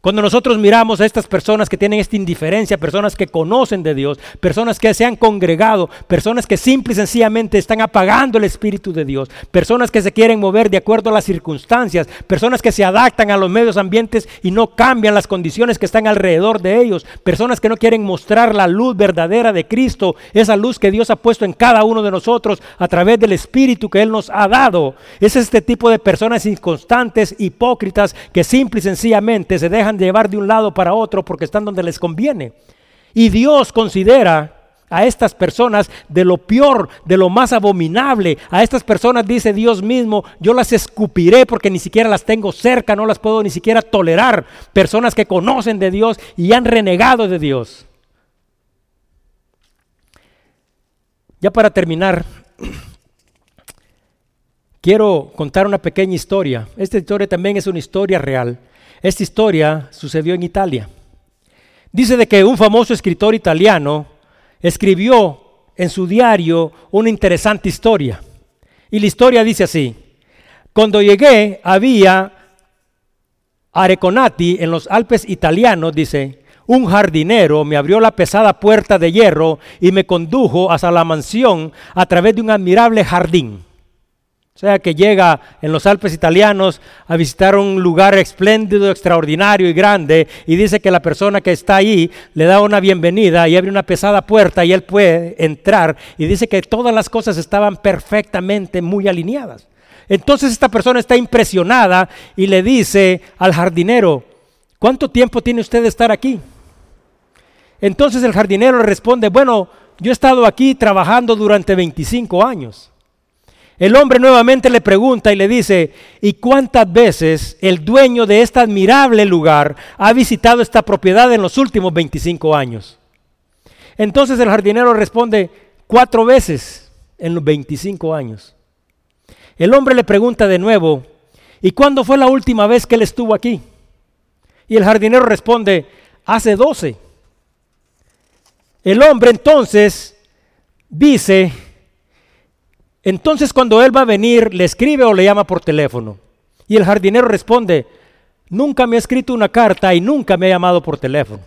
Cuando nosotros miramos a estas personas que tienen esta indiferencia, personas que conocen de Dios, personas que se han congregado, personas que simple y sencillamente están apagando el Espíritu de Dios, personas que se quieren mover de acuerdo a las circunstancias, personas que se adaptan a los medios ambientes y no cambian las condiciones que están alrededor de ellos, personas que no quieren mostrar la luz verdadera de Cristo, esa luz que Dios ha puesto en cada uno de nosotros a través del Espíritu que Él nos ha dado. Es este tipo de personas inconstantes, hipócritas, que simple y sencillamente se dejan llevar de un lado para otro porque están donde les conviene. Y Dios considera a estas personas de lo peor, de lo más abominable. A estas personas dice Dios mismo, yo las escupiré porque ni siquiera las tengo cerca, no las puedo ni siquiera tolerar. Personas que conocen de Dios y han renegado de Dios. Ya para terminar, quiero contar una pequeña historia. Esta historia también es una historia real. Esta historia sucedió en Italia. Dice de que un famoso escritor italiano escribió en su diario una interesante historia. Y la historia dice así, cuando llegué había Areconati en los Alpes italianos, dice, un jardinero me abrió la pesada puerta de hierro y me condujo hasta la mansión a través de un admirable jardín. O sea, que llega en los Alpes italianos a visitar un lugar espléndido, extraordinario y grande, y dice que la persona que está ahí le da una bienvenida y abre una pesada puerta y él puede entrar, y dice que todas las cosas estaban perfectamente muy alineadas. Entonces esta persona está impresionada y le dice al jardinero, ¿cuánto tiempo tiene usted de estar aquí? Entonces el jardinero le responde, bueno, yo he estado aquí trabajando durante 25 años. El hombre nuevamente le pregunta y le dice, ¿y cuántas veces el dueño de este admirable lugar ha visitado esta propiedad en los últimos 25 años? Entonces el jardinero responde, cuatro veces en los 25 años. El hombre le pregunta de nuevo, ¿y cuándo fue la última vez que él estuvo aquí? Y el jardinero responde, hace 12. El hombre entonces dice, entonces cuando él va a venir, le escribe o le llama por teléfono. Y el jardinero responde, nunca me ha escrito una carta y nunca me ha llamado por teléfono.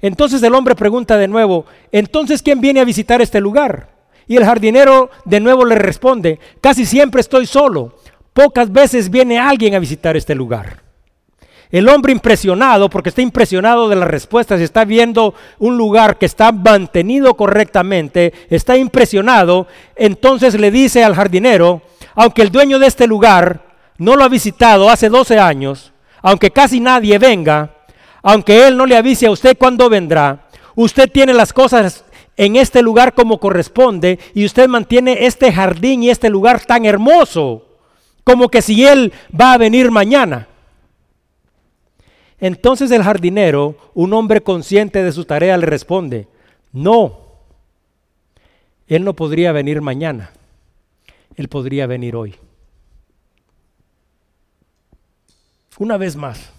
Entonces el hombre pregunta de nuevo, entonces ¿quién viene a visitar este lugar? Y el jardinero de nuevo le responde, casi siempre estoy solo, pocas veces viene alguien a visitar este lugar. El hombre impresionado, porque está impresionado de las respuestas, está viendo un lugar que está mantenido correctamente, está impresionado, entonces le dice al jardinero, aunque el dueño de este lugar no lo ha visitado hace 12 años, aunque casi nadie venga, aunque él no le avise a usted cuándo vendrá, usted tiene las cosas en este lugar como corresponde y usted mantiene este jardín y este lugar tan hermoso, como que si él va a venir mañana. Entonces el jardinero, un hombre consciente de su tarea, le responde, no, él no podría venir mañana, él podría venir hoy. Una vez más,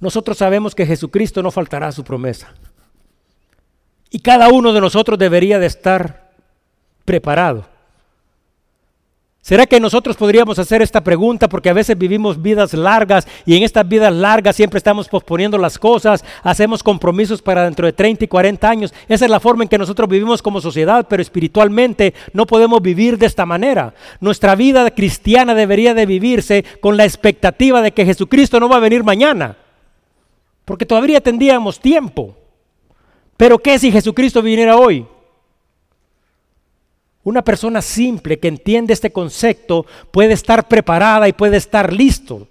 nosotros sabemos que Jesucristo no faltará a su promesa. Y cada uno de nosotros debería de estar preparado ¿Será que nosotros podríamos hacer esta pregunta porque a veces vivimos vidas largas y en estas vidas largas siempre estamos posponiendo las cosas, hacemos compromisos para dentro de 30 y 40 años? Esa es la forma en que nosotros vivimos como sociedad, pero espiritualmente no podemos vivir de esta manera. Nuestra vida cristiana debería de vivirse con la expectativa de que Jesucristo no va a venir mañana, porque todavía tendríamos tiempo. Pero ¿qué si Jesucristo viniera hoy? Una persona simple que entiende este concepto puede estar preparada y puede estar listo.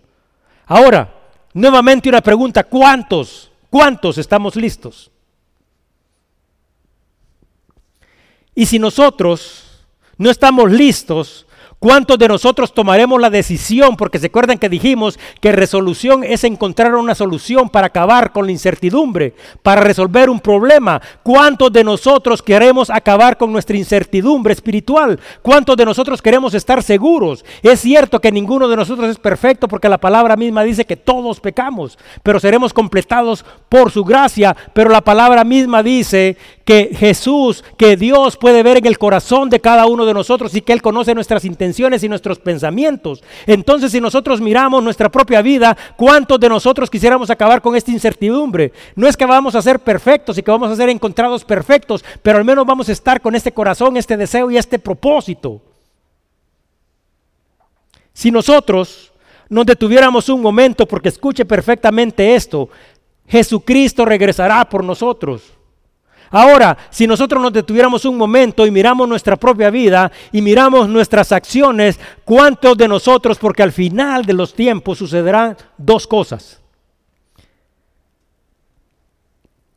Ahora, nuevamente una pregunta, ¿cuántos? ¿Cuántos estamos listos? Y si nosotros no estamos listos, ¿Cuántos de nosotros tomaremos la decisión? Porque se acuerdan que dijimos que resolución es encontrar una solución para acabar con la incertidumbre, para resolver un problema. ¿Cuántos de nosotros queremos acabar con nuestra incertidumbre espiritual? ¿Cuántos de nosotros queremos estar seguros? Es cierto que ninguno de nosotros es perfecto porque la palabra misma dice que todos pecamos, pero seremos completados por su gracia. Pero la palabra misma dice que Jesús, que Dios puede ver en el corazón de cada uno de nosotros y que Él conoce nuestras intenciones y nuestros pensamientos. Entonces, si nosotros miramos nuestra propia vida, ¿cuántos de nosotros quisiéramos acabar con esta incertidumbre? No es que vamos a ser perfectos y que vamos a ser encontrados perfectos, pero al menos vamos a estar con este corazón, este deseo y este propósito. Si nosotros nos detuviéramos un momento, porque escuche perfectamente esto, Jesucristo regresará por nosotros. Ahora, si nosotros nos detuviéramos un momento y miramos nuestra propia vida y miramos nuestras acciones, ¿cuántos de nosotros, porque al final de los tiempos sucederán dos cosas?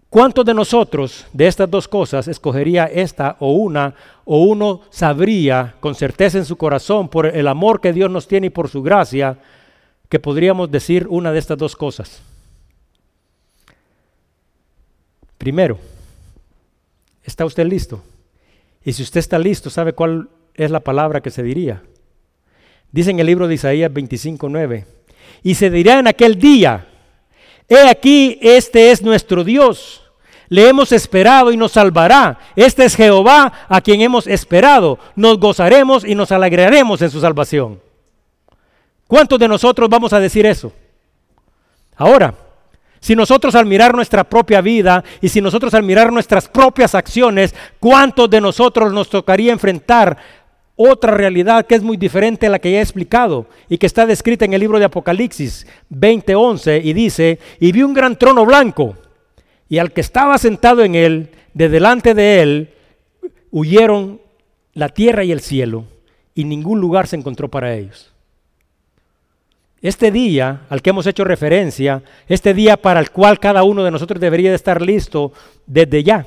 ¿Cuántos de nosotros de estas dos cosas escogería esta o una o uno sabría con certeza en su corazón por el amor que Dios nos tiene y por su gracia que podríamos decir una de estas dos cosas? Primero, ¿Está usted listo? Y si usted está listo, ¿sabe cuál es la palabra que se diría? Dice en el libro de Isaías 25:9. Y se dirá en aquel día, he aquí, este es nuestro Dios. Le hemos esperado y nos salvará. Este es Jehová a quien hemos esperado. Nos gozaremos y nos alegraremos en su salvación. ¿Cuántos de nosotros vamos a decir eso? Ahora, si nosotros al mirar nuestra propia vida y si nosotros al mirar nuestras propias acciones, ¿cuántos de nosotros nos tocaría enfrentar otra realidad que es muy diferente a la que ya he explicado y que está descrita en el libro de Apocalipsis 20:11 y dice, y vi un gran trono blanco y al que estaba sentado en él, de delante de él, huyeron la tierra y el cielo y ningún lugar se encontró para ellos. Este día al que hemos hecho referencia, este día para el cual cada uno de nosotros debería de estar listo desde ya.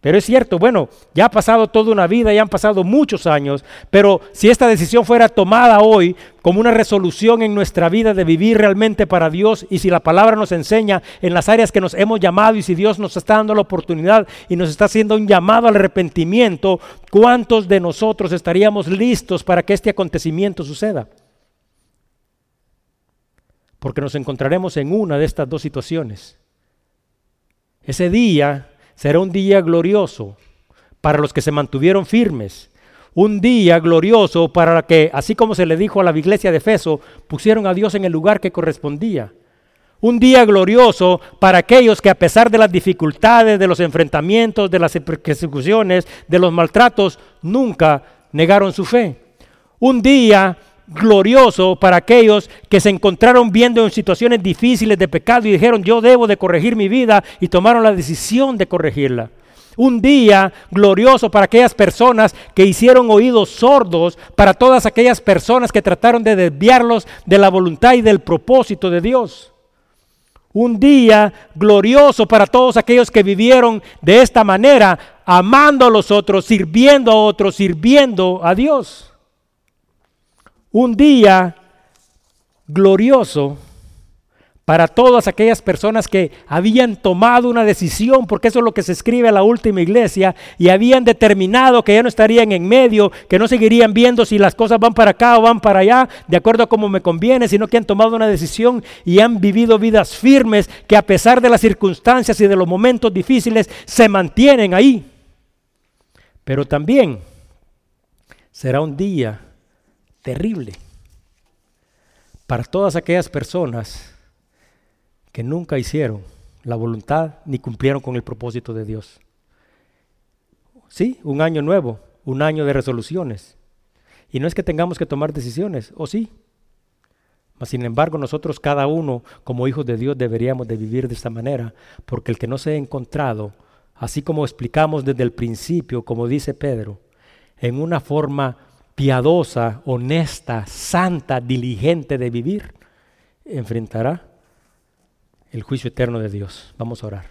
Pero es cierto, bueno, ya ha pasado toda una vida, ya han pasado muchos años, pero si esta decisión fuera tomada hoy como una resolución en nuestra vida de vivir realmente para Dios y si la palabra nos enseña en las áreas que nos hemos llamado y si Dios nos está dando la oportunidad y nos está haciendo un llamado al arrepentimiento, ¿cuántos de nosotros estaríamos listos para que este acontecimiento suceda? Porque nos encontraremos en una de estas dos situaciones. Ese día será un día glorioso para los que se mantuvieron firmes, un día glorioso para que, así como se le dijo a la iglesia de Efeso, pusieron a Dios en el lugar que correspondía. Un día glorioso para aquellos que a pesar de las dificultades, de los enfrentamientos, de las persecuciones, de los maltratos, nunca negaron su fe. Un día glorioso para aquellos que se encontraron viendo en situaciones difíciles de pecado y dijeron, yo debo de corregir mi vida y tomaron la decisión de corregirla. Un día glorioso para aquellas personas que hicieron oídos sordos, para todas aquellas personas que trataron de desviarlos de la voluntad y del propósito de Dios. Un día glorioso para todos aquellos que vivieron de esta manera, amando a los otros, sirviendo a otros, sirviendo a Dios un día glorioso para todas aquellas personas que habían tomado una decisión, porque eso es lo que se escribe a la última iglesia, y habían determinado que ya no estarían en medio, que no seguirían viendo si las cosas van para acá o van para allá, de acuerdo a como me conviene, sino que han tomado una decisión y han vivido vidas firmes que a pesar de las circunstancias y de los momentos difíciles se mantienen ahí. Pero también será un día terrible para todas aquellas personas que nunca hicieron la voluntad ni cumplieron con el propósito de Dios. Sí, un año nuevo, un año de resoluciones. Y no es que tengamos que tomar decisiones, o sí. Mas sin embargo, nosotros cada uno como hijos de Dios deberíamos de vivir de esta manera, porque el que no se ha encontrado, así como explicamos desde el principio, como dice Pedro, en una forma piadosa, honesta, santa, diligente de vivir, enfrentará el juicio eterno de Dios. Vamos a orar.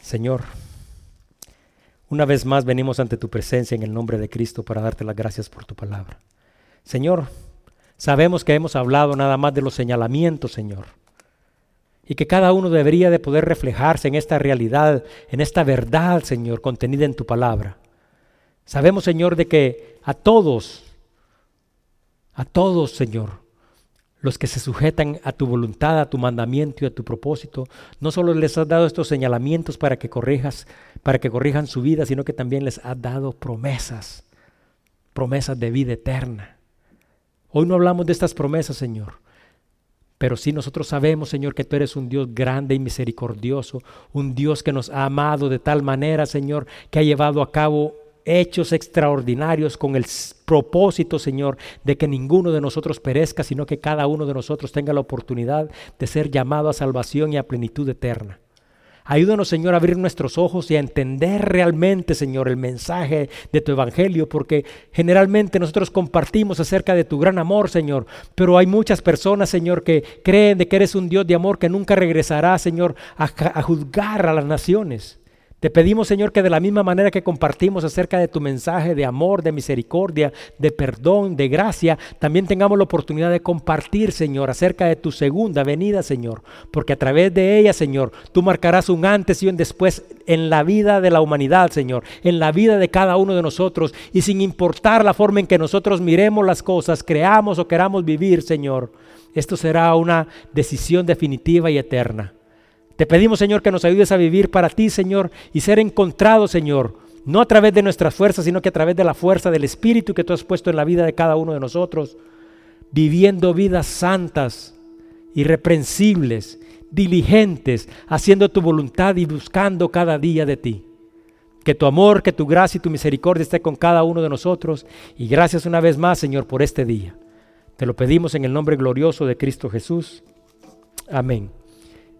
Señor, una vez más venimos ante tu presencia en el nombre de Cristo para darte las gracias por tu palabra. Señor, sabemos que hemos hablado nada más de los señalamientos, Señor. Y que cada uno debería de poder reflejarse en esta realidad, en esta verdad, Señor, contenida en tu palabra. Sabemos, Señor, de que a todos, a todos, Señor, los que se sujetan a tu voluntad, a tu mandamiento y a tu propósito, no solo les has dado estos señalamientos para que corrijas, para que corrijan su vida, sino que también les has dado promesas, promesas de vida eterna. Hoy no hablamos de estas promesas, Señor, pero sí nosotros sabemos, Señor, que tú eres un Dios grande y misericordioso, un Dios que nos ha amado de tal manera, Señor, que ha llevado a cabo hechos extraordinarios con el propósito, Señor, de que ninguno de nosotros perezca, sino que cada uno de nosotros tenga la oportunidad de ser llamado a salvación y a plenitud eterna. Ayúdanos, Señor, a abrir nuestros ojos y a entender realmente, Señor, el mensaje de tu Evangelio, porque generalmente nosotros compartimos acerca de tu gran amor, Señor, pero hay muchas personas, Señor, que creen de que eres un Dios de amor que nunca regresará, Señor, a, a juzgar a las naciones. Te pedimos, Señor, que de la misma manera que compartimos acerca de tu mensaje de amor, de misericordia, de perdón, de gracia, también tengamos la oportunidad de compartir, Señor, acerca de tu segunda venida, Señor. Porque a través de ella, Señor, tú marcarás un antes y un después en la vida de la humanidad, Señor, en la vida de cada uno de nosotros. Y sin importar la forma en que nosotros miremos las cosas, creamos o queramos vivir, Señor, esto será una decisión definitiva y eterna. Te pedimos, Señor, que nos ayudes a vivir para ti, Señor, y ser encontrados, Señor, no a través de nuestras fuerzas, sino que a través de la fuerza del Espíritu que tú has puesto en la vida de cada uno de nosotros, viviendo vidas santas, irreprensibles, diligentes, haciendo tu voluntad y buscando cada día de ti. Que tu amor, que tu gracia y tu misericordia esté con cada uno de nosotros. Y gracias una vez más, Señor, por este día. Te lo pedimos en el nombre glorioso de Cristo Jesús. Amén.